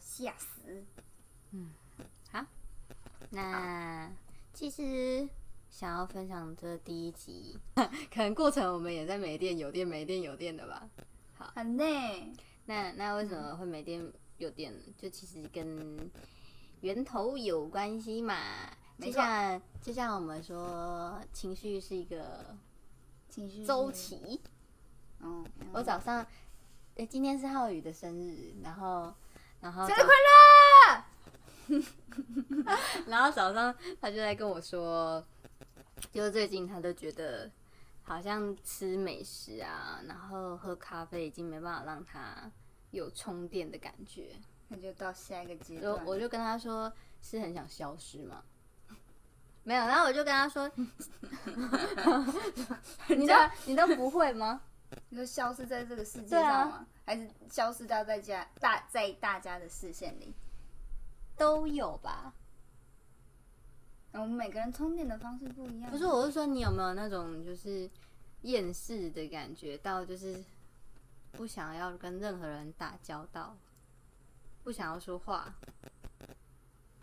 吓死。嗯，好那其实想要分享这第一集，可能过程我们也在没电有电没电有电的吧。很累，那那为什么会没电有电？就其实跟源头有关系嘛。就像就像我们说，情绪是一个情绪周是。期。嗯，我早上，诶、今天是浩宇的生日，然后然后生日快乐！然后早上他就在跟我说，就是最近他都觉得好像吃美食啊，然后喝咖啡已经没办法让他有充电的感觉。那就到下一个阶就段。我就跟他说，是很想消失吗？没有，然后我就跟他说，你都你都不会吗？你说消失在这个世界上吗？还是消失到在家大在大家的视线里？都有吧？我们每个人充电的方式不一样。不是，我是说你有没有那种就是厌世的感觉，到就是不想要跟任何人打交道，不想要说话，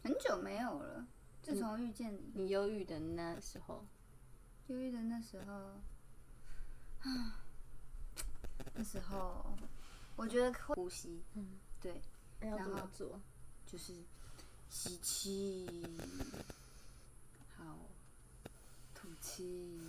很久没有了，自从遇见你，你忧郁的那时候，忧郁的那时候，啊，那时候我觉得会呼吸，嗯，对，然后做？就是吸气，好，吐气，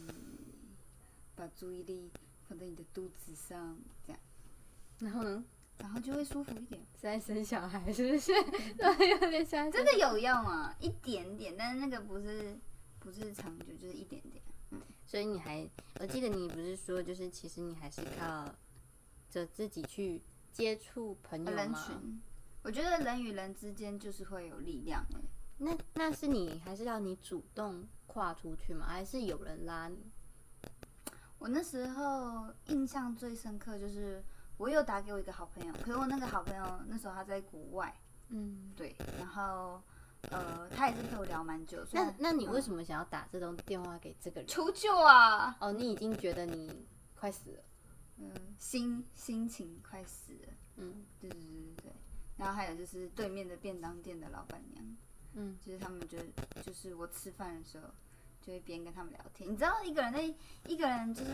把注意力放在你的肚子上，这样，然后呢？然后就会舒服一点。是在生小孩是不是？对，有点像真的有用啊，一点点，但是那个不是不是长久，就是一点点。所以你还，我记得你不是说，就是其实你还是靠着自己去接触朋友人吗？群，我觉得人与人之间就是会有力量的。那那是你还是要你主动跨出去吗？还是有人拉你？我那时候印象最深刻就是，我有打给我一个好朋友，可是我那个好朋友那时候他在国外，嗯，对，然后呃，他也是陪我聊蛮久。虽那然那你为嗯什么想要打这种电话给这个人？求救啊？哦，你已经觉得你快死了。嗯，心心情快死了。嗯对对对对对。然后还有就是对面的便当店的老板娘，嗯，就是他们就就是我吃饭的时候，就会边跟他们聊天。你知道一个人的一个人就是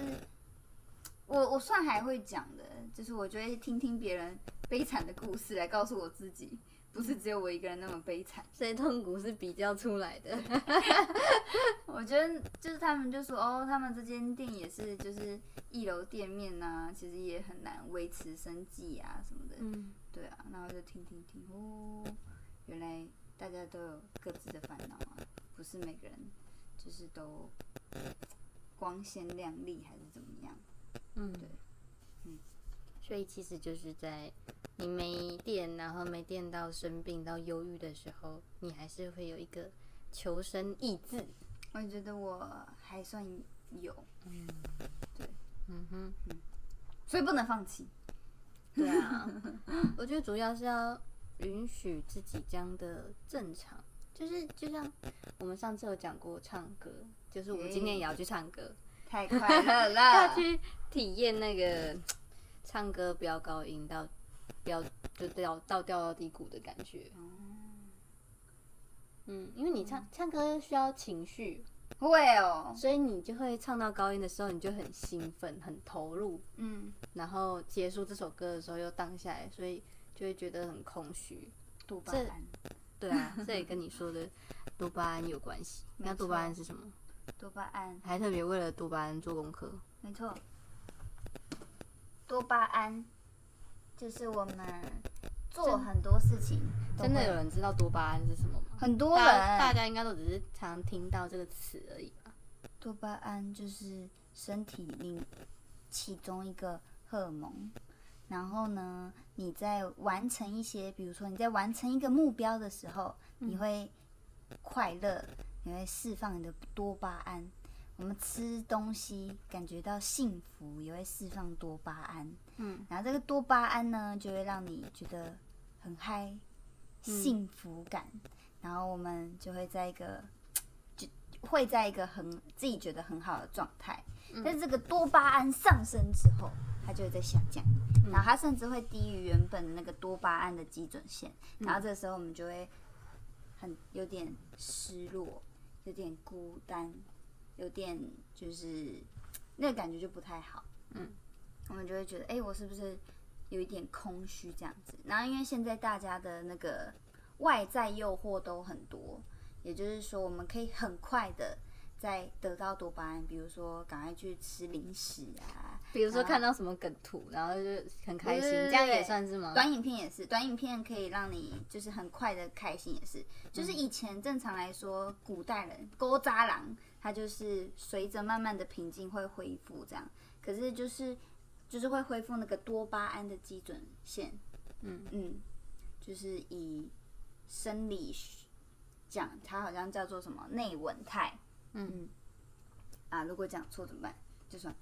我我算还会讲的，就是我就会听听别人悲惨的故事来告诉我自己，不是只有我一个人那么悲惨。所以痛苦是比较出来的。我觉得就是他们就说哦，他们这间店也是就是一楼店面呐、其实也很难维持生计啊什么的。嗯，对啊，然后就听听听哦，原来大家都有各自的烦恼啊，不是每个人就是都光鲜亮丽还是怎么样。嗯，对，嗯，所以其实就是在你没电，然后没电到生病到忧郁的时候，你还是会有一个求生意志。我觉得我还算有，嗯，对，嗯哼，所以不能放弃。对啊，我觉得主要是要允许自己这样的正常，就是就像我们上次有讲过唱歌，就是我们今天也要去唱歌，太快乐了，要去体验那个唱歌飙高音到飙就掉到掉到低谷的感觉。嗯，因为你唱唱歌需要情绪，会哦，所以你就会唱到高音的时候，你就很兴奋、很投入，嗯，然后结束这首歌的时候又荡下来，所以就会觉得很空虚。多巴这胺，对啊，这也跟你说的多巴胺有关系。没那多巴错胺是什么？多巴胺，还特别为了多巴胺做功课。没错，多巴胺就是我们做很多事情真的有人知道多巴胺是什么吗？很多人大，家应该都只是常听到这个词而已吧？多巴胺就是身体里其中一个荷尔蒙。然后呢，你在完成一些，比如说你在完成一个目标的时候，你会快乐，你会释放你的多巴胺。我们吃东西感觉到幸福，也会释放多巴胺。嗯，然后这个多巴胺呢，就会让你觉得很嗨，幸福感。然后我们就会在一个，就会在一个很自己觉得很好的状态。但是这个多巴胺上升之后，它就会在下降，然后它甚至会低于原本的那个多巴胺的基准线，然后这时候我们就会很有点失落，有点孤单，有点就是那个感觉就不太好。嗯，我们就会觉得，哎、我是不是有一点空虚这样子？然后因为现在大家的那个外在诱惑都很多，也就是说，我们可以很快的在得到多巴胺，比如说赶快去吃零食啊，比如说看到什么梗图，然后就很开心，这样也算是吗？短影片也是，短影片可以让你就是很快的开心，也是。就是以前正常来说，古代人勾扎郎，他就是随着慢慢的平静会恢复这样。可是就是就是会恢复那个多巴胺的基准线，嗯嗯，就是以生理讲，它好像叫做什么内稳态，嗯啊，如果讲错怎么办？就算，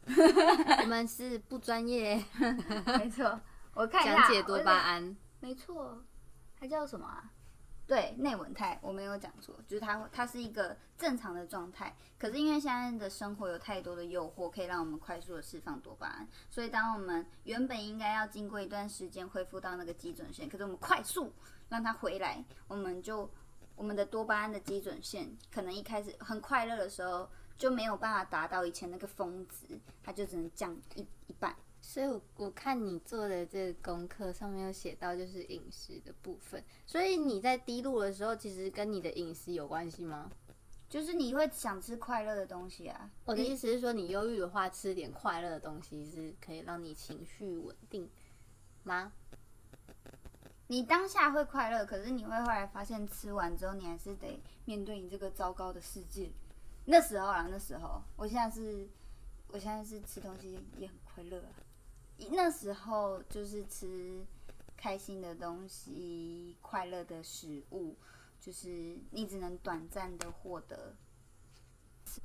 我们是不专业 没错，我看一下讲解多巴胺。没错，它叫什么啊？对，内稳态，我没有讲错，就是它它是一个正常的状态。可是因为现在的生活有太多的诱惑，可以让我们快速的释放多巴胺，所以当我们原本应该要经过一段时间恢复到那个基准线，可是我们快速让它回来，我们就我们的多巴胺的基准线可能一开始很快乐的时候就没有办法达到以前那个峰值，它就只能降一一半。所以我，我看你做的这个功课上面有写到，就是饮食的部分。所以你在低落的时候，其实跟你的饮食有关系吗？就是你会想吃快乐的东西啊，我的意思是说，你忧郁的话，吃点快乐的东西是可以让你情绪稳定吗？你当下会快乐，可是你会后来发现，吃完之后你还是得面对你这个糟糕的世界。那时候啊，那时候，我现在是，我现在是吃东西也很快乐啊。那时候就是吃开心的东西、快乐的食物，就是你只能短暂的获得。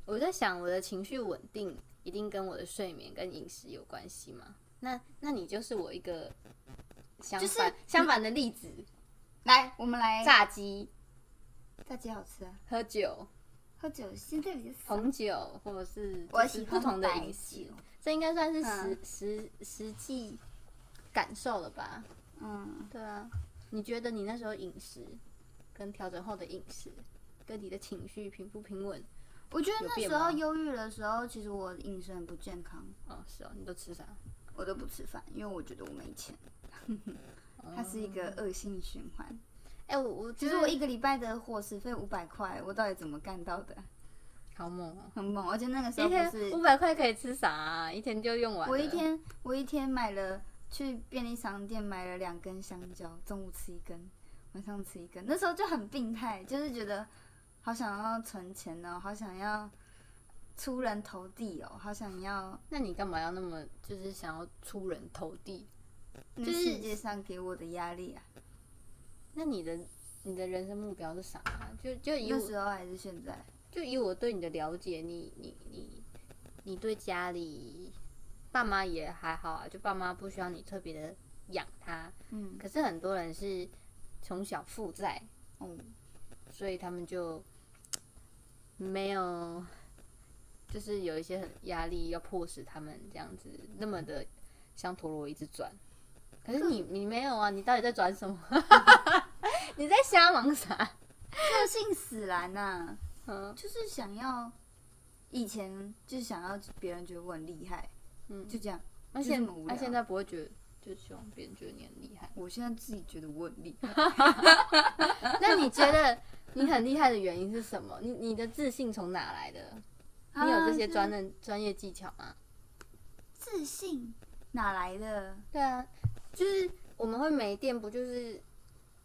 我在想，我的情绪稳定一定跟我的睡眠跟饮食有关系吗？那那你就是我一个相反、就是相反的例子。来，我们来炸鸡、炸鸡好吃啊，喝酒、喝酒现在比较少。红酒，或者是喜欢不同的白饮食酒，这应该算是实、嗯实实际感受了吧？嗯，对啊，你觉得你那时候饮食跟调整后的饮食，跟你的情绪平不平稳？我觉得那时候忧郁的时候，其实我饮食很不健康。哦，是哦，你都吃啥？我都不吃饭，因为我觉得我没钱。它是一个恶性循环。哎、我我其实我一个礼拜的伙食费五百块，我到底怎么干到的？好猛哦、很猛，而且那个时候不是天五百块可以吃啥、啊？一天就用完。我一天我一天买了去便利商店买了两根香蕉，中午吃一根，晚上吃一根。那时候就很病态，就是觉得好想要存钱哦，好想要出人头地哦，好想要那你干嘛要那么就是想要出人头地？那世界上给我的压力啊。那你的你的人生目标是啥、啊？就就以那时候还是现在，就以我对你的了解，你你你你对家里爸妈也还好啊，就爸妈不需要你特别的养他。嗯可是很多人是从小负债，嗯，所以他们就没有，就是有一些很压力要迫使他们这样子那么的像陀螺一直转。可是你你没有啊，你到底在转什么？你在瞎忙啥？个性使然呐、嗯，就是想要以前就是想要别人觉得我很厉害，嗯就这样。那现那现在不会觉得，就希望别人觉得你很厉害。我现在自己觉得我很厉害，那你觉得你很厉害的原因是什么？你你的自信从哪来的？你有这些啊专任专业技巧吗？自信哪来的？对啊，就是我们会没电，不就是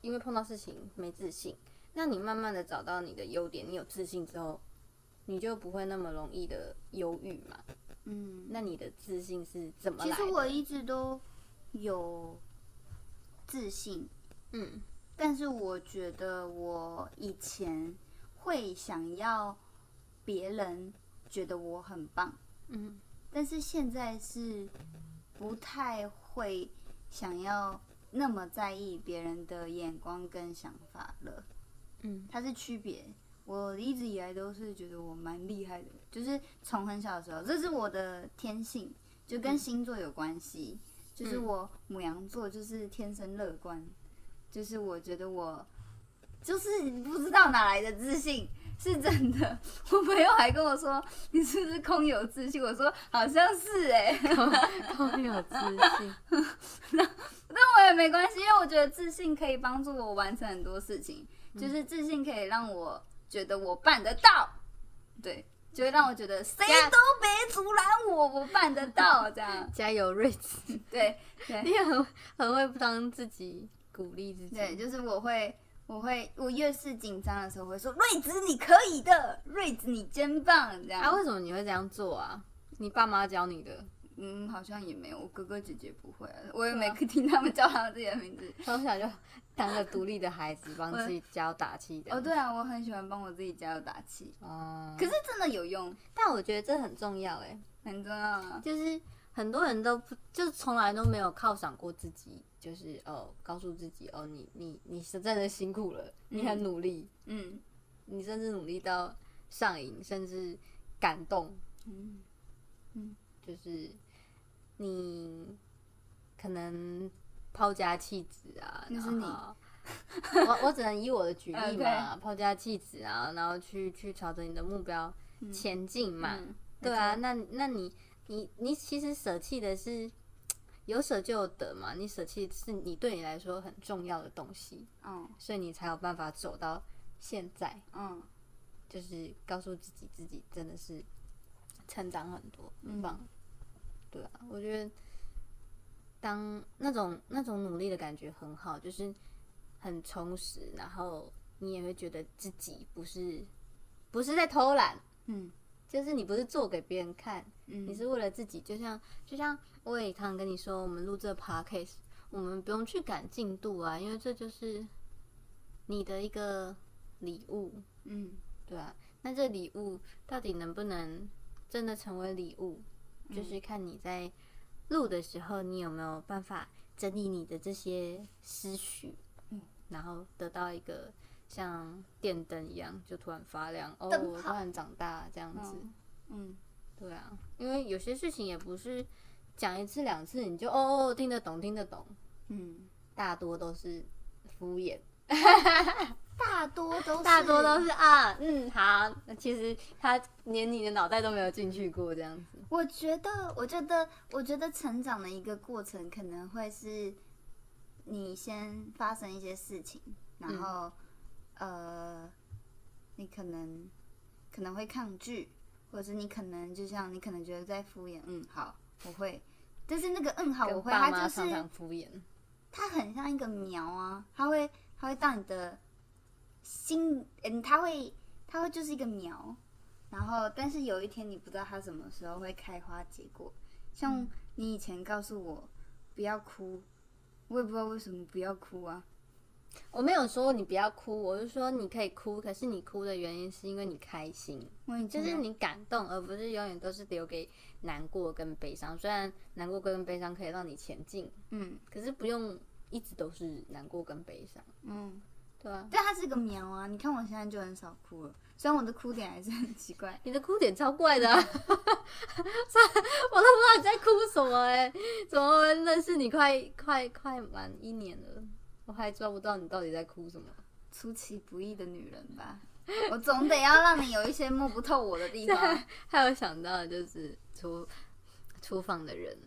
因为碰到事情没自信？那你慢慢的找到你的优点，你有自信之后，你就不会那么容易的忧郁嘛。嗯，那你的自信是怎么其来的？实我一直都有自信，嗯但是我觉得我以前会想要别人觉得我很棒，嗯但是现在是不太会想要那么在意别人的眼光跟想法了。嗯它是区别。我一直以来都是觉得我蛮厉害的，就是从很小的时候，这是我的天性，就跟星座有关系。就是我母羊座就是天生乐观，就是我觉得我就是不知道哪来的自信，是真的。我朋友还跟我说你是不是空有自信？我说好像是 哎、空有自信，那但我也没关系，因为我觉得自信可以帮助我完成很多事情，嗯就是自信可以让我觉得我办得到，对，就会让我觉得谁都别阻拦我，我办得到，这样，加油，瑞子！对对你很很会帮自己鼓励自己。对，就是我会。我会，我越是紧张的时候，我会说：“瑞子，你可以的，瑞子，你真棒。”这样。啊，为什么你会这样做啊？你爸妈教你的？嗯，好像也没有，我哥哥姐姐不会啊，我也没 听他们叫他们自己的名字。从小就当个独立的孩子，帮自己加油打气的。哦，对啊，我很喜欢帮我自己加油打气，哦，可是真的有用，但我觉得这很重要哎，很重要啊。就是很多人都不，就是从来都没有犒赏过自己，就是哦，告诉自己哦，你你你是真的辛苦了，你很努力，嗯你甚至努力到上瘾，甚至感动，嗯嗯。就是你可能抛家弃子啊，那是你我我只能以我的举例嘛，抛家弃子啊，然后去去朝着你的目标前进嘛，嗯，对啊，那那你你你其实舍弃的是有舍就有得嘛，你舍弃是你对你来说很重要的东西，嗯所以你才有办法走到现在，嗯就是告诉自己自己真的是成长很多，很棒。对啊，我觉得当那种那种努力的感觉很好，就是很充实，然后你也会觉得自己不是不是在偷懒，嗯就是你不是做给别人看，嗯，你是为了自己。就像就像我也常常跟你说，我们录这 podcast，我们不用去赶进度啊，因为这就是你的一个礼物，嗯。对啊，那这礼物到底能不能真的成为礼物，嗯就是看你在录的时候，你有没有办法整理你的这些思绪，嗯然后得到一个像电灯一样就突然发亮，哦，我突然长大这样子，嗯嗯对啊，因为有些事情也不是讲一次两次你就哦哦听得懂听得懂，嗯，大多都是敷衍。大多都是大多都是啊，嗯，好，那其实他连你的脑袋都没有进去过这样子。我觉得，我觉得，我觉得成长的一个过程可能会是，你先发生一些事情，然后，呃，你可能可能会抗拒，或者是你可能就像你可能觉得在敷衍，嗯，好，我会，但是那个嗯好我会，他就是妈常常敷衍，他很像一个苗啊，他会他会到你的心，嗯，他会他会就是一个苗，然后但是有一天你不知道他什么时候会开花结果。像你以前告诉我不要哭，我也不知道为什么不要哭啊。我没有说你不要哭，我是说你可以哭，可是你哭的原因是因为你开心，就是你感动，而不是永远都是留给难过跟悲伤。虽然难过跟悲伤可以让你前进，嗯可是不用一直都是难过跟悲伤，嗯，对啊。但它是个苗啊。你看我现在就很少哭了，虽然我的哭点还是很奇怪。你的哭点超怪的、啊，我都不知道你在哭什么哎、怎么认识你快快快满一年了，我还抓不到你到底在哭什么。出其不意的女人吧，我总得要让你有一些摸不透我的地方。还有想到的就是厨厨房的人，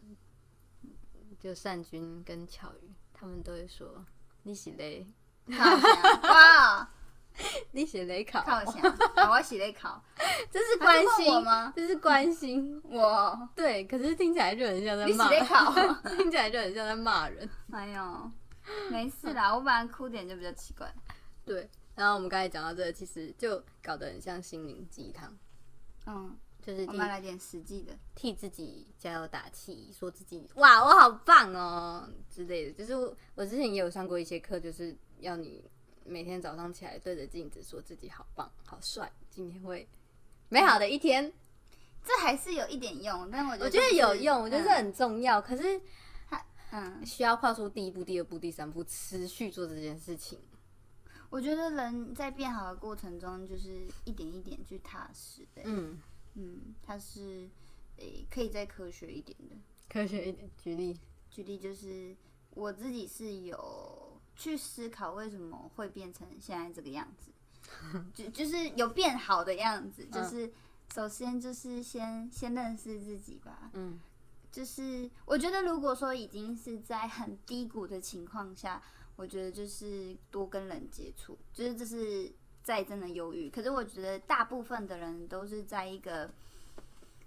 就善君跟巧瑜，他们都会说你是雷，靠墙哇，你是雷考，靠墙，好我洗雷考 这是关心吗？这是关心，我对，可是听起来就很像在骂，了考，听起来就很像在骂人。哎呦，没事啦，我本来哭点就比较奇怪。对，然后我们刚才讲到这个，其实就搞得很像心灵鸡汤，嗯，就是替我们来点实际的。替自己加油打气，说自己哇我好棒哦之类的。就是我我之前也有上过一些课，就是要你每天早上起来对着镜子说自己好棒、好帅，今天会美好的一天。这还是有一点用，但我觉得我觉得有用，我觉得这嗯很重要。可是嗯，需要跨出第一步、第二步、第三步，持续做这件事情。我觉得人在变好的过程中，就是一点一点去踏实的。嗯，嗯，它是诶、可以再科学一点的。科学一点，举例。举例就是我自己是有去思考为什么会变成现在这个样子，就就是有变好的样子，就是首先就是先先认识自己吧，嗯就是我觉得，如果说已经是在很低谷的情况下，我觉得就是多跟人接触，就是这是再真的忧郁。可是我觉得大部分的人都是在一个，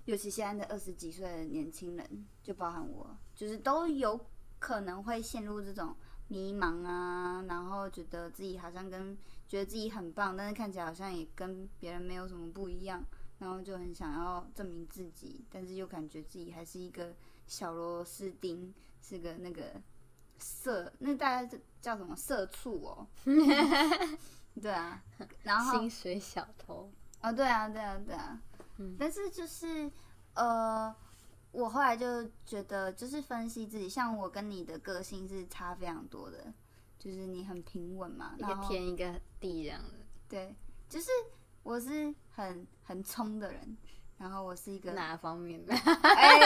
尤其现在的二十几岁的年轻人，就包含我，就是都有可能会陷入这种迷茫啊，然后觉得自己好像跟觉得自己很棒，但是看起来好像也跟别人没有什么不一样。然后就很想要证明自己，但是又感觉自己还是一个小螺丝钉，是个那个色，那大家叫什么社畜哦？对啊，然后薪水小偷，哦，对啊，对啊，对啊，嗯但是就是呃，我后来就觉得，就是分析自己，像我跟你的个性是差非常多的，就是你很平稳嘛，一个天一个地这样的，对，就是我是很很冲的人，然后我是一个哪方面的？哎，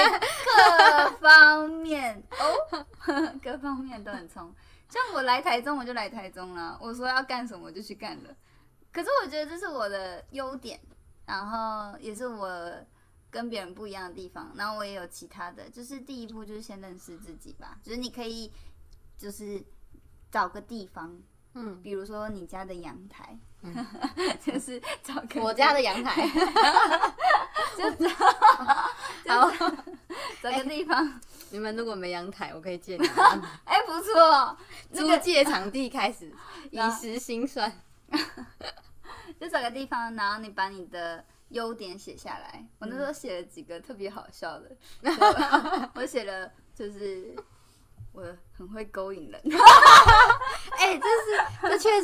各方面哦，各方面都很冲。像我来台中，我就来台中了。我说要干什么，我就去干了。可是我觉得这是我的优点，然后也是我跟别人不一样的地方。然后我也有其他的，就是第一步就是先认识自己吧。就是你可以，就是找个地方，嗯，比如说你家的阳台，就是找个我家的阳台，好。找个地方。你们如果没阳台，我可以借你们哎、不错，租借场地开始，以然后时薪算。就找个地方，然后你把你的优点写下来。我那时候写了几个特别好笑的，我我写了就是我很会勾引人，哎、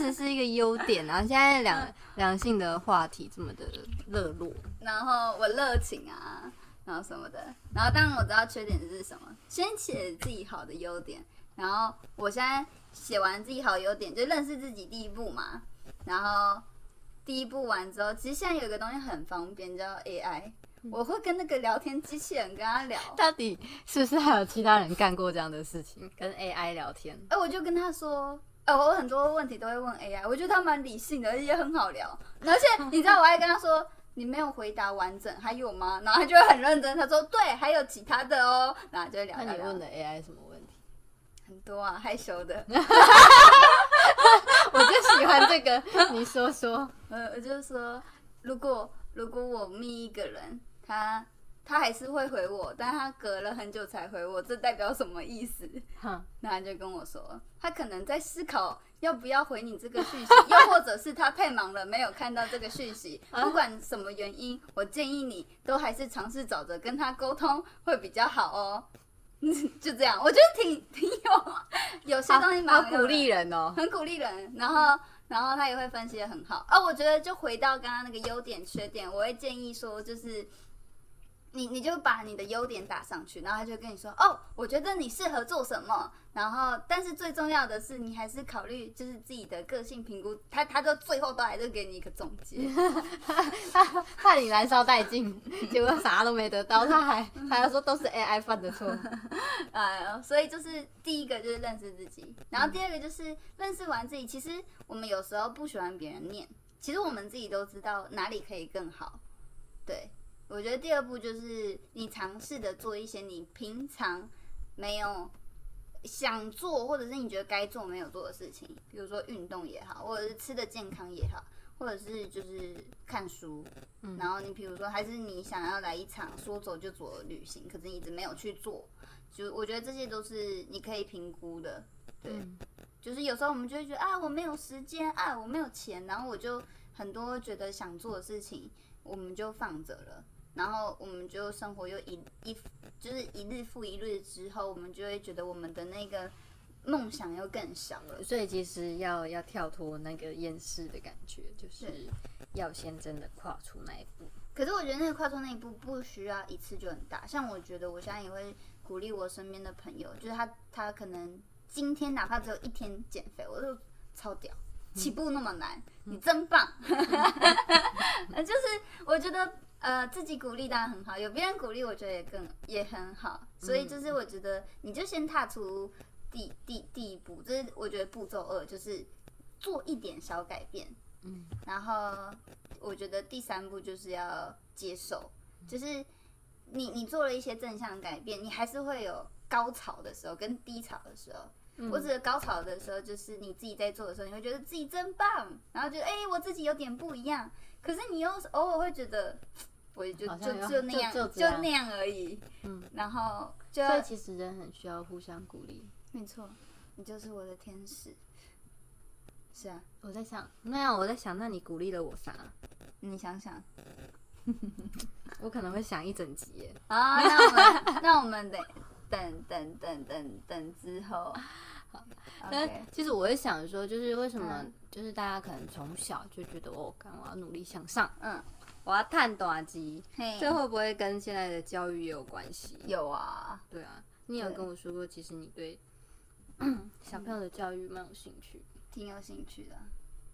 实是一个优点啊！现在两两性的话题这么的热络，然后我热情啊，然后什么的。然后当然我知道缺点是什么，先写自己好的优点。然后我现在写完自己好优点，就认识自己第一步嘛。然后第一步完之后，其实现在有一个东西很方便，叫 AI。我会跟那个聊天机器人跟他聊，到底是不是还有其他人干过这样的事情？跟 AI 聊天，哎、我就跟他说，呃，我很多问题都会问 AI，我觉得他蛮理性的，而且也很好聊。而且 你知道，我还跟他说，你没有回答完整，还有吗？然后他就会很认真，他说对，还有其他的哦，然后就聊聊那你问的 AI 什么问题？很多啊，害羞的。我就喜欢这个，你说说。呃，我就说，如果如果我密一个人，他他还是会回我，但他隔了很久才回我，这代表什么意思？哼，那他就跟我说，他可能在思考要不要回你这个讯息，又或者是他太忙了没有看到这个讯息。不管什么原因，我建议你都还是尝试找着跟他沟通会比较好哦。就这样，我觉得挺挺有有些东西蛮鼓励人哦。很鼓励人，然后然后他也会分析的很好。啊，我觉得就回到刚刚那个优点缺点，我会建议说，就是你你就把你的优点打上去，然后他就跟你说，哦，我觉得你适合做什么，然后但是最重要的是，你还是考虑就是自己的个性评估，他他都最后都还是给你一个总结。怕你燃烧殆尽，结果啥都没得到，他还还要说都是 AI 犯的错。哎呦，所以就是第一个就是认识自己，然后第二个就是认识完自己。其实我们有时候不喜欢别人念，其实我们自己都知道哪里可以更好。对，我觉得第二步就是你尝试的做一些你平常没有想做，或者是你觉得该做没有做的事情，比如说运动也好，或者是吃的健康也好，或者是就是看书。然后你比如说，还是你想要来一场说走就走的旅行，可是你一直没有去做，就我觉得这些都是你可以评估的。对，嗯就是有时候我们就会觉得啊，我没有时间，啊，我没有钱，然后我就很多觉得想做的事情，我们就放着了。然后我们就生活又一一就是一日复一日之后，我们就会觉得我们的那个梦想又更小了。所以其实要要跳脱那个厌世的感觉，就是要先真的跨出那一步。可是我觉得那个跨出那一步不需要一次就很大，像我觉得我现在也会鼓励我身边的朋友，就是他他可能今天哪怕只有一天减肥，我都超屌，起步那么难，你真棒。呃就是我觉得呃，自己鼓励当然很好，有别人鼓励，我觉得也更也很好。所以就是我觉得，你就先踏出第第第一步，就是我觉得步骤二，就是做一点小改变。嗯，然后我觉得第三步就是要接受，就是你你做了一些正向改变，你还是会有高潮的时候跟低潮的时候。我指的高潮的时候，就是你自己在做的时候，你会觉得自己真棒，然后觉得哎、我自己有点不一样。可是你又偶尔会觉得，我也就就就那样，就那样而已。嗯，然后就所以其实人很需要互相鼓励。没错，你就是我的天使。是啊，我在想，那样我在想，那你鼓励了我啥？你想想 我可能会想一整集耶。啊，那我们那我们等等等等等等之后。但 OK，其实我会想说，就是为什么嗯，就是大家可能从小就觉得哦，干我要努力向上，嗯，我要探短级，嘿，这会不会跟现在的教育也有关系？有啊，对啊，你有跟我说过，其实你对 小朋友的教育蛮有兴趣。挺有兴趣的。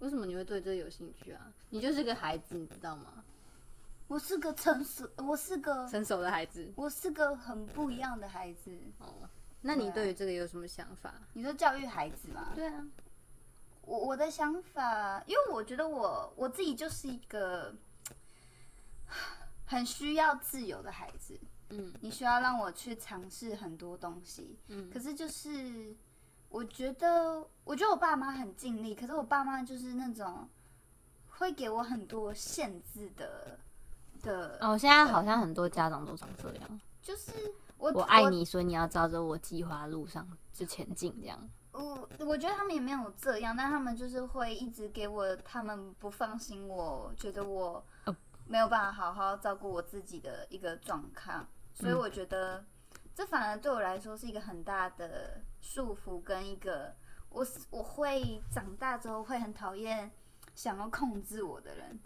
为什么你会对这有兴趣啊？你就是个孩子，你知道吗？我是个成熟，我是个成熟的孩子。我是个很不一样的孩子。哦，那你对于这个有什么想法？你说教育孩子吗？对啊，我我的想法，因为我觉得我我自己就是一个很需要自由的孩子。嗯你需要让我去尝试很多东西，嗯可是就是我觉得，我觉得我爸妈很尽力，可是我爸妈就是那种会给我很多限制的的，哦，现在好像很多家长都长这样。就是我我爱你，所以你要照着我计划路上就前进，这样。我我觉得他们也没有这样，但他们就是会一直给我他们不放心我，觉得我哦没有办法好好照顾我自己的一个状况，所以我觉得这反而对我来说是一个很大的束缚跟一个我我会长大之后会很讨厌想要控制我的人，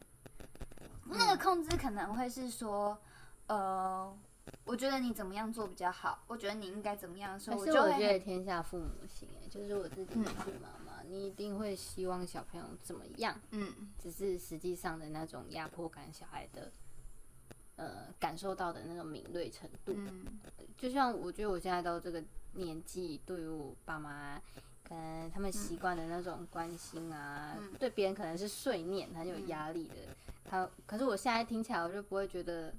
那个控制可能会是说，呃。我觉得你怎么样做比较好？我觉得你应该怎么样的时候，可是就会很我觉得天下父母心哎，就是我自己也是妈妈，你一定会希望小朋友怎么样，嗯只是实际上的那种压迫感，小孩的呃感受到的那种敏锐程度，嗯就像我觉得我现在到这个年纪，对于我爸妈跟他们习惯的那种关心啊，嗯对别人可能是碎念，很有压力的。他可是我现在听起来，我就不会觉得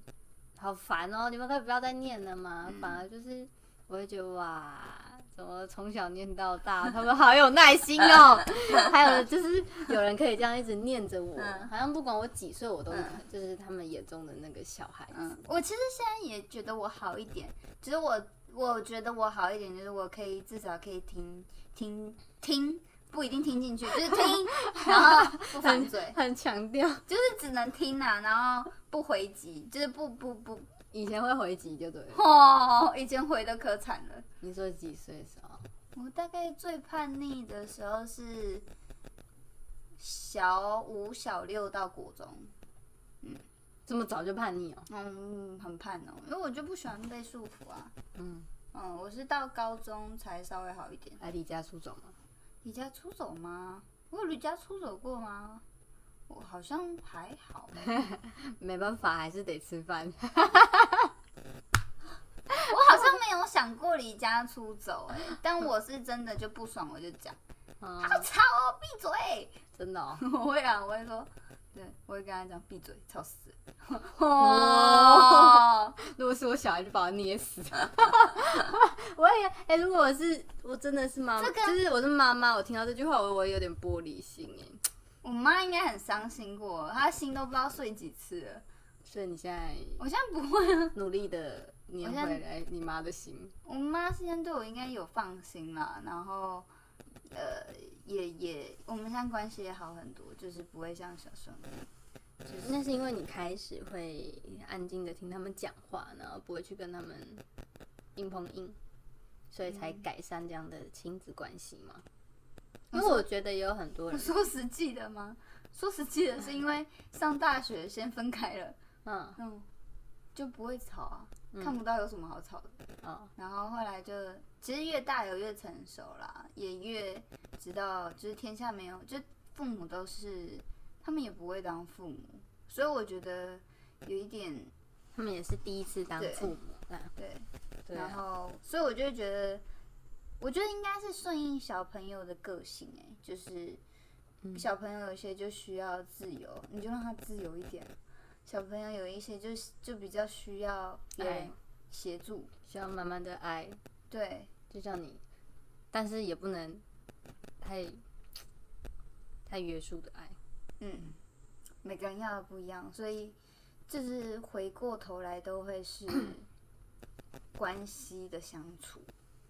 好烦哦，你们可以不要再念了吗？嗯反而就是我会觉得哇。怎么从小念到大，他们好有耐心哦。还有就是有人可以这样一直念着我，嗯。好像不管我几岁，我都就是他们眼中的那个小孩子。嗯，我其实现在也觉得我好一点，只是我我觉得我好一点，就是我可以至少可以听听听，不一定听进去，就是听，然后不反嘴，很强调，就是只能听啊，然后不回击，就是不不不，以前会回击就对了。哦，以前回的可惨了。你说几岁的时候？我大概最叛逆的时候是小五、小六到国中，嗯这么早就叛逆哦？嗯，很叛哦，因为我就不喜欢被束缚啊。嗯，嗯，我是到高中才稍微好一点。来离家出走吗？离家出走吗？我有离家出走过吗？我好像还好欸，没办法，还是得吃饭。我好像没有想过离家出走哎、但我是真的就不爽我就讲，嗯，好吵哦，闭嘴！真的哦。我会啊，我会说，对，我会跟他讲闭嘴，吵死如果是我小孩，就把他捏死。我也哎、如果我是我真的是妈妈，这个就是我是妈妈，我听到这句话，我我有点玻璃心哎。我妈应该很伤心过，她心都不知道碎几次了。所以你现在我现在不会啊，努力的粘回来你妈的心。我妈现在对我应该有放心了，然后呃，也也我们现在关系也好很多，就是不会像小时候那样。就是那是因为你开始会安静的听他们讲话，然后不会去跟他们硬碰硬，所以才改善这样的亲子关系吗？因为我觉得也有很多人，说实际的吗？说实际的是因为上大学先分开了，嗯嗯，就不会吵啊，嗯看不到有什么好吵的。哦，然后后来就其实越大有越成熟啦，也越知道就是天下没有，就父母都是他们也不会当父母，所以我觉得有一点他们也是第一次当父母啊，对，对啊然后所以我就会觉得，我觉得应该是顺应小朋友的个性、哎，就是嗯小朋友有些就需要自由，你就让他自由一点。小朋友有一些就就比较需要爱协助，需要慢慢的爱，对，就像你，但是也不能太太约束的爱。嗯，每个人要的不一样，所以就是回过头来都会是 关系的相处。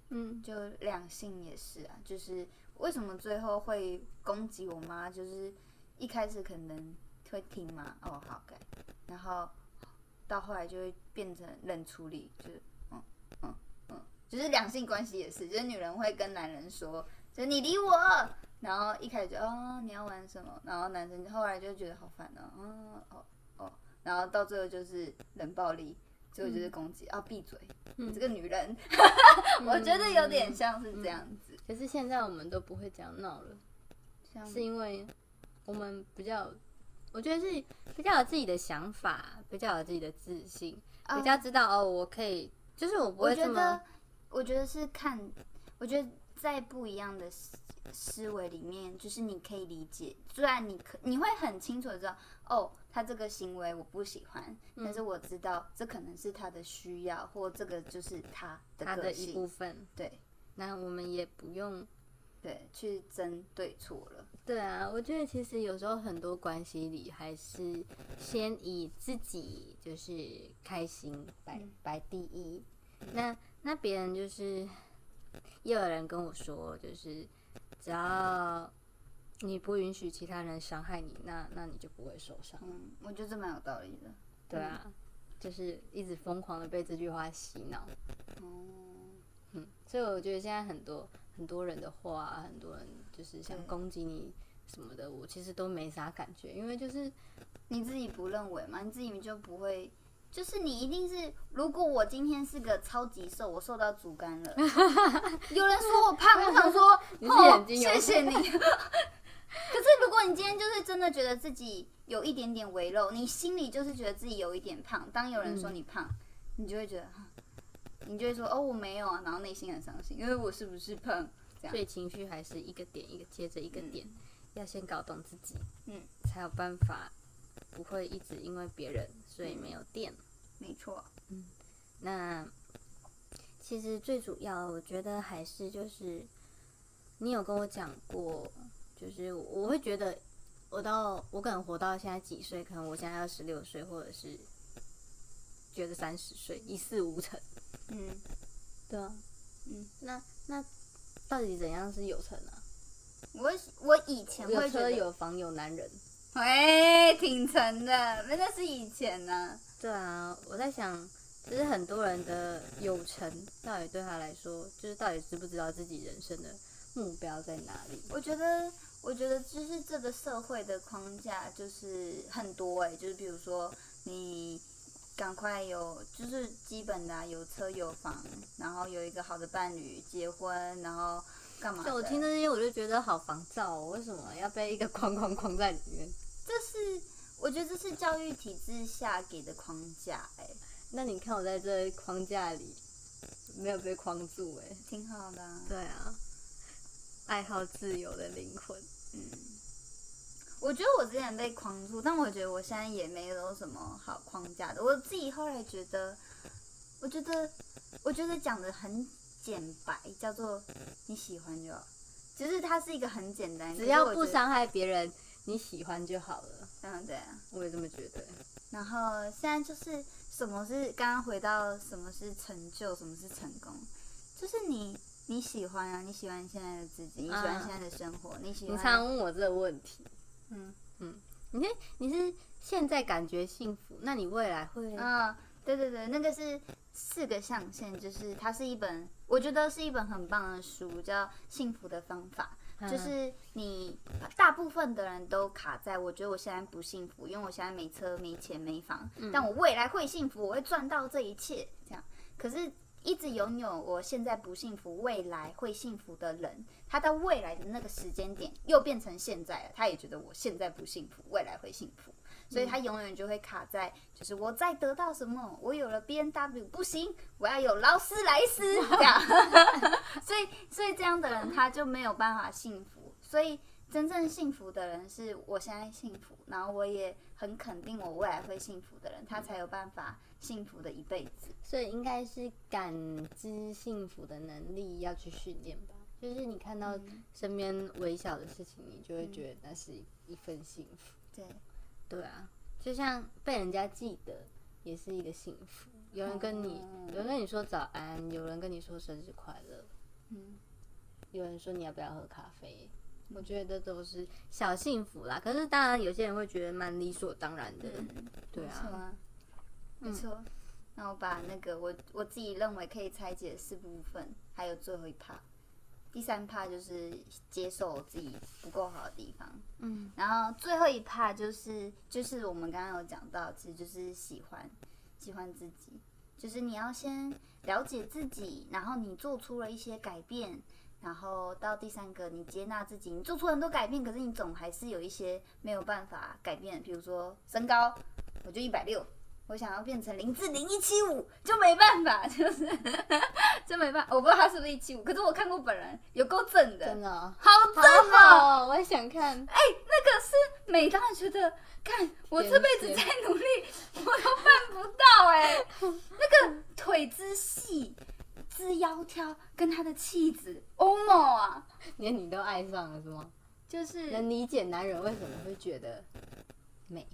嗯，就两性也是啊，就是为什么最后会攻击我妈，就是一开始可能会听嘛，哦好改，然后到后来就会变成冷处理，就是嗯嗯嗯，就是两性关系也是，就是女人会跟男人说，就是你理我，然后一开始就哦你要玩什么，然后男生后来就觉得好烦哦，嗯哦哦，然后到最后就是冷暴力，最后就是攻击，啊闭嘴，你这个女人，我觉得有点像是这样子，可是现在我们都不会这样闹了，像是因为我们比较，我觉得是比较有自己的想法，比较有自己的自信，啊比较知道哦，我可以，就是我不会这么觉得，我觉得是看，我觉得在不一样的思思维里面，就是你可以理解，虽然你可你会很清楚的知道，哦，他这个行为我不喜欢，嗯但是我知道这可能是他的需要，或这个就是他的他的个一部性，分，对那我们也不用。对，去争对错了，对啊，我觉得其实有时候很多关系里，还是先以自己就是开心摆嗯摆第一。那那别人就是，也有人跟我说，就是只要你不允许其他人伤害你，那那你就不会受伤。嗯，我觉得这蛮有道理的，对啊，就是一直疯狂的被这句话洗脑。哦，嗯，所以我觉得现在很多很多人的话，很多人就是想攻击你什么的，我其实都没啥感觉，因为就是你自己不认为嘛？你自己就不会，就是你一定是，如果我今天是个超级瘦，我瘦到竹竿了，有人说我胖，我想说，你是哦眼睛有谢谢你。可是如果你今天就是真的觉得自己有一点点微肉，你心里就是觉得自己有一点胖，当有人说你胖，你就会觉得，哈你就会说哦我没有啊，然后内心很伤心，因为我是不是胖？这样所以情绪还是一个点一个接着一个点，要先搞懂自己，嗯，才有办法不会一直因为别人所以没有电。没错，嗯那其实最主要，我觉得还是就是你有跟我讲过，就是我会觉得我到我可能活到现在几岁，可能我现在二十六岁，或者是觉得三十岁，一事无成。嗯，对啊，嗯，那那到底怎样是有成啊？我我以前有会觉得，车有房有男人。喂，挺沉的，那那是以前呢、对啊，我在想，其实很多人的有成，到底对他来说，就是到底知不知道自己人生的目标在哪里？我觉得，我觉得就是这个社会的框架就是很多哎、就是比如说你赶快有，就是基本的、啊、有车有房，然后有一个好的伴侣，结婚，然后干嘛的？对我听这些，我就觉得好烦躁、哦，为什么要被一个框框框在里面？这是我觉得这是教育体制下给的框架哎、那你看我在这框架里没有被框住、哎，挺好的、啊。对啊，爱好自由的灵魂，我觉得我之前被框住，但我觉得我现在也没有什么好框架的。我自己后来觉得，我觉得，我觉得讲的很简白，叫做你喜欢就好。其实它是一个很简单，只要不伤害别人，你喜欢就好了。嗯，对啊。我也这么觉得。然后现在就是什么是刚刚回到什么是成就，什么是成功，就是你你喜欢啊，你喜欢现在的自己，你喜欢啊现在的生活，你喜欢你常问我这个问题，嗯嗯你是你是现在感觉幸福，那你未来会？啊，对对对，那个是四个象限，就是它是一本，我觉得是一本很棒的书，叫《幸福的方法》。嗯就是你大部分的人都卡在，我觉得我现在不幸福，因为我现在没车、没钱、没房，但我未来会幸福，我会赚到这一切，这样。可是，一直拥有我现在不幸福，未来会幸福的人，他到未来的那个时间点又变成现在了，他也觉得我现在不幸福，未来会幸福。所以他永远就会卡在，就是我在得到什么，我有了 B N W 不行，我要有劳斯莱斯 这样，所以所以这样的人他就没有办法幸福，所以真正幸福的人是我现在幸福，然后我也很肯定我未来会幸福的人，他才有办法幸福的一辈子。所以应该是感知幸福的能力要去训练吧。就是你看到身边微小的事情，你就会觉得那是一份幸福。对，对啊，就像被人家记得也是一个幸福。有人跟你，有人跟你说早安，有人跟你说生日快乐，嗯，有人说你要不要喝咖啡，我觉得都是小幸福啦。可是当然有些人会觉得蛮理所当然的，对啊，没错。那我把那个我我自己认为可以拆解的四部分，还有最后一 part，第三 part 就是接受我自己不够好的地方，嗯，然后最后一 part 就是就是我们刚刚有讲到，其实就是喜欢喜欢自己，就是你要先了解自己，然后你做出了一些改变。然后到第三个，你接纳自己，你做出很多改变，可是你总还是有一些没有办法改变，比如说身高，我就一百六，我想要变成林志玲一七五，就没办法，就是 真没办法。我不知道他是不是一七五，可是我看过本人，有够正的，真的哦、好正好哦！好，我也想看。哎那个是美到觉得，看我这辈子再努力，我都办不到哎、那个腿之细，之窈窕，跟他的气质，欧某啊，连你都爱上了是吗？就是能理解男人为什么会觉得美，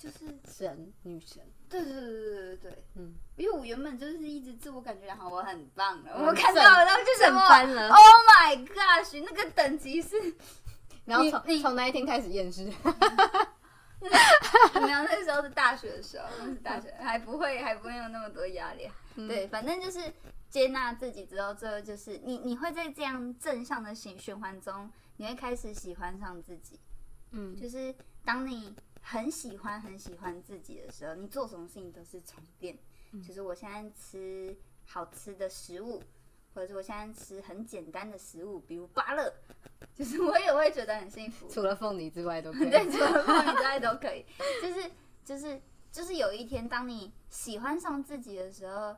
就是，神女神，对对对对对对，嗯，因为我原本就是一直自我感觉良好，我很棒的，嗯我看到了，然后就什正么翻了，Oh my gosh，那个等级是 然后从从那一天开始厌世，没有，那时候是大学的时候，那是大学，还不会还不会有那么多压力。嗯。对，反正就是接纳自己之后，最后就是你你会在这样正向的循循环中，你会开始喜欢上自己。嗯，就是当你很喜欢很喜欢自己的时候，你做什么事情都是充电。嗯就是我现在吃好吃的食物，或者是我现在吃很简单的食物，比如芭乐，就是我也会觉得很幸福。除了凤梨之外都可以。对，除了凤梨之外都可以。就是就是就是有一天，当你喜欢上自己的时候，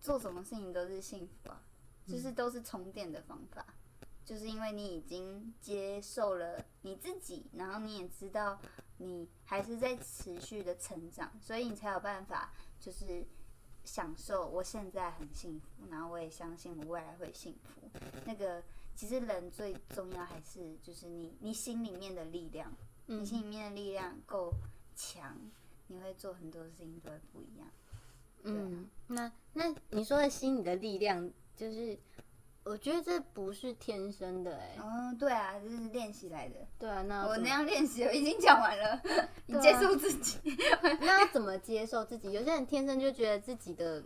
做什么事情都是幸福啊，就是都是充电的方法。就是因为你已经接受了你自己，然后你也知道你还是在持续的成长，所以你才有办法就是享受我现在很幸福，然后我也相信我未来会幸福。那个其实人最重要还是就是你你心里面的力量，你心里面的力量够强，你会做很多事情都会不一样。嗯，那那你说的心里的力量，就是我觉得这不是天生的哎、哦，对啊，这是练习来的。对啊，那我那样练习，我已经讲完了。你接受自己，那要怎么接受自己？有些人天生就觉得自己的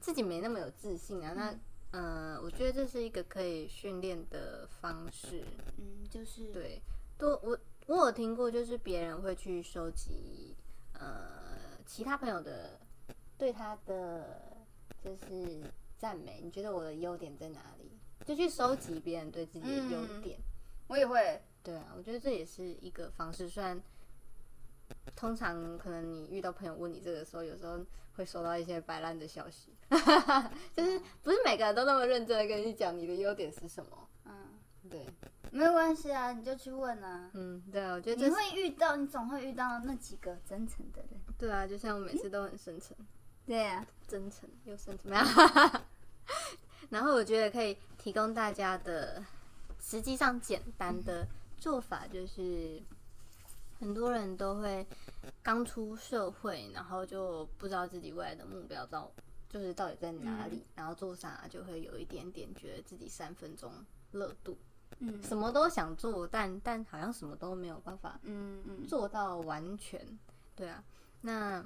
自己没那么有自信啊。那嗯、呃我觉得这是一个可以训练的方式。嗯，就是对，多我我有听过，就是别人会去收集呃其他朋友的对他的就是赞美。你觉得我的优点在哪里？就去收集别人对自己的优嗯点。我也会。对啊，我觉得这也是一个方式。虽然通常可能你遇到朋友问你这个时候，有时候会收到一些摆烂的消息，就是不是每个人都那么认真的跟你讲你的优点是什么。嗯，对，没有关系啊，你就去问啊。嗯，对啊，我觉得你会遇到，你总会遇到那几个真诚的人。对啊，就像我每次都很深沉，对啊，真诚又深沉，没有。然后我觉得可以提供大家的，实际上简单的做法就是，很多人都会刚出社会，然后就不知道自己未来的目标到就是到底在哪里，然后做啥就会有一点点觉得自己三分钟热度，嗯什么都想做，但但好像什么都没有办法嗯嗯，做到完全，对啊。那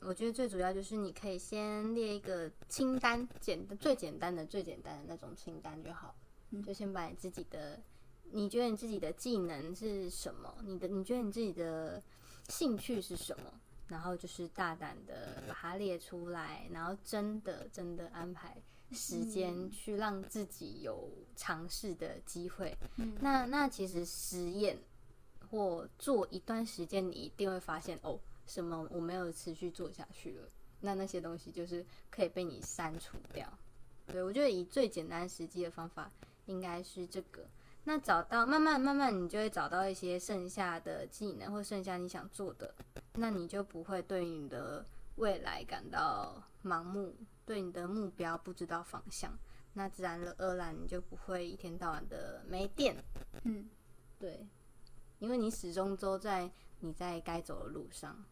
我觉得最主要就是你可以先列一个清单，简最简单的、最简单的那种清单就好，嗯就先把你自己的，你觉得你自己的技能是什么？你的你觉得你自己的兴趣是什么？然后就是大胆的把它列出来，然后真的真的安排时间去让自己有尝试的机会。嗯那那其实实验或做一段时间，你一定会发现哦，什么我没有持续做下去了。那那些东西就是可以被你删除掉。对我觉得以最简单实际的方法应该是这个。那找到慢慢慢慢，你就会找到一些剩下的技能或剩下你想做的，那你就不会对你的未来感到盲目，对你的目标不知道方向。那自然而然你就不会一天到晚的没电。嗯，对，因为你始终都在你在该走的路上。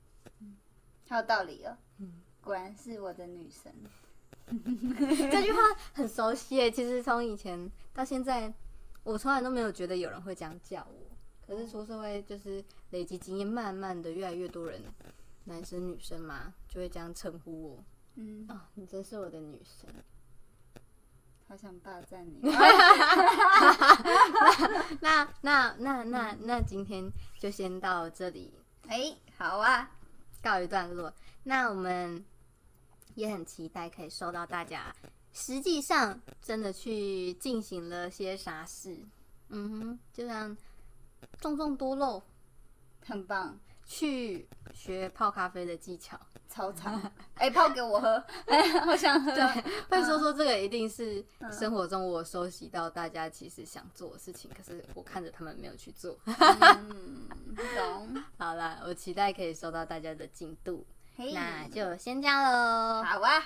好有道理哦。嗯，果然是我的女神。这句话很熟悉诶，其实从以前到现在，我从来都没有觉得有人会这样叫我。可是出社会就是累积经验，慢慢的越来越多人，男生女生嘛，就会这样称呼我。嗯啊，你真是我的女神。好想霸占你。那那那那那今天就先到这里。哎，好啊，告一段落。那我们也很期待可以收到大家实际上真的去进行了些啥事。嗯哼，就像种种多肉，很棒。去学泡咖啡的技巧。超长，哎，泡给我喝，哎，好想喝。对，会说说这个一定是生活中我收集到大家其实想做的事情，可是我看着他们没有去做。嗯，懂。好啦，我期待可以收到大家的进度，那就先这样喽。好啊。